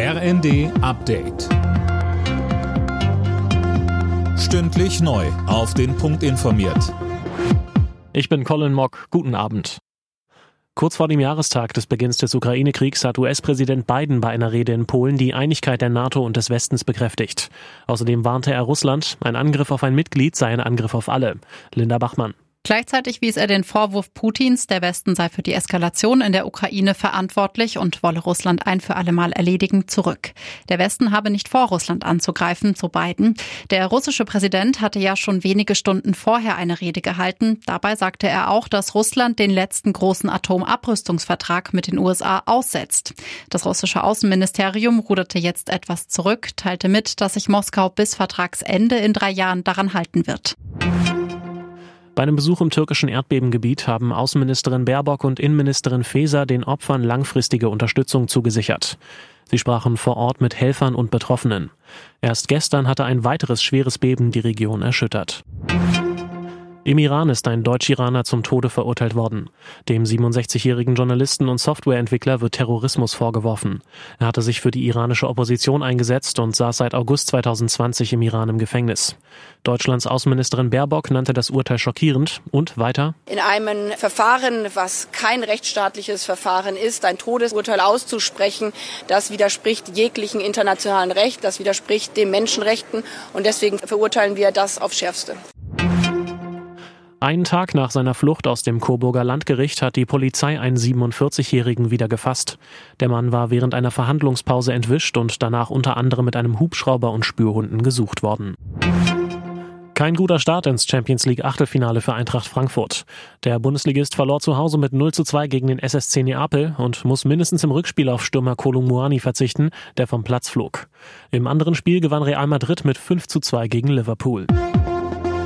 RND Update. Stündlich neu. Auf den Punkt informiert. Ich bin Colin Mock. Guten Abend. Kurz vor dem Jahrestag des Beginns des Ukraine-Kriegs hat US-Präsident Biden bei einer Rede in Polen die Einigkeit der NATO und des Westens bekräftigt. Außerdem warnte er Russland, ein Angriff auf ein Mitglied sei ein Angriff auf alle. Linda Bachmann. Gleichzeitig wies er den Vorwurf Putins, der Westen sei für die Eskalation in der Ukraine verantwortlich und wolle Russland ein für allemal erledigen, zurück. Der Westen habe nicht vor, Russland anzugreifen, so Biden. Der russische Präsident hatte ja schon wenige Stunden vorher eine Rede gehalten. Dabei sagte er auch, dass Russland den letzten großen Atomabrüstungsvertrag mit den USA aussetzt. Das russische Außenministerium ruderte jetzt etwas zurück, teilte mit, dass sich Moskau bis Vertragsende in drei Jahren daran halten wird. Bei einem Besuch im türkischen Erdbebengebiet haben Außenministerin Baerbock und Innenministerin Faeser den Opfern langfristige Unterstützung zugesichert. Sie sprachen vor Ort mit Helfern und Betroffenen. Erst gestern hatte ein weiteres schweres Beben die Region erschüttert. Im Iran ist ein Deutsch-Iraner zum Tode verurteilt worden. Dem 67-jährigen Journalisten und Softwareentwickler wird Terrorismus vorgeworfen. Er hatte sich für die iranische Opposition eingesetzt und saß seit August 2020 im Iran im Gefängnis. Deutschlands Außenministerin Baerbock nannte das Urteil schockierend und weiter. In einem Verfahren, was kein rechtsstaatliches Verfahren ist, ein Todesurteil auszusprechen, das widerspricht jeglichen internationalen Recht, das widerspricht den Menschenrechten und deswegen verurteilen wir das aufs Schärfste. Einen Tag nach seiner Flucht aus dem Coburger Landgericht hat die Polizei einen 47-Jährigen wieder gefasst. Der Mann war während einer Verhandlungspause entwischt und danach unter anderem mit einem Hubschrauber und Spürhunden gesucht worden. Kein guter Start ins Champions League Achtelfinale für Eintracht Frankfurt. Der Bundesligist verlor zu Hause mit 0 zu 2 gegen den SSC Neapel und muss mindestens im Rückspiel auf Stürmer Kolumuani verzichten, der vom Platz flog. Im anderen Spiel gewann Real Madrid mit 5 zu 2 gegen Liverpool.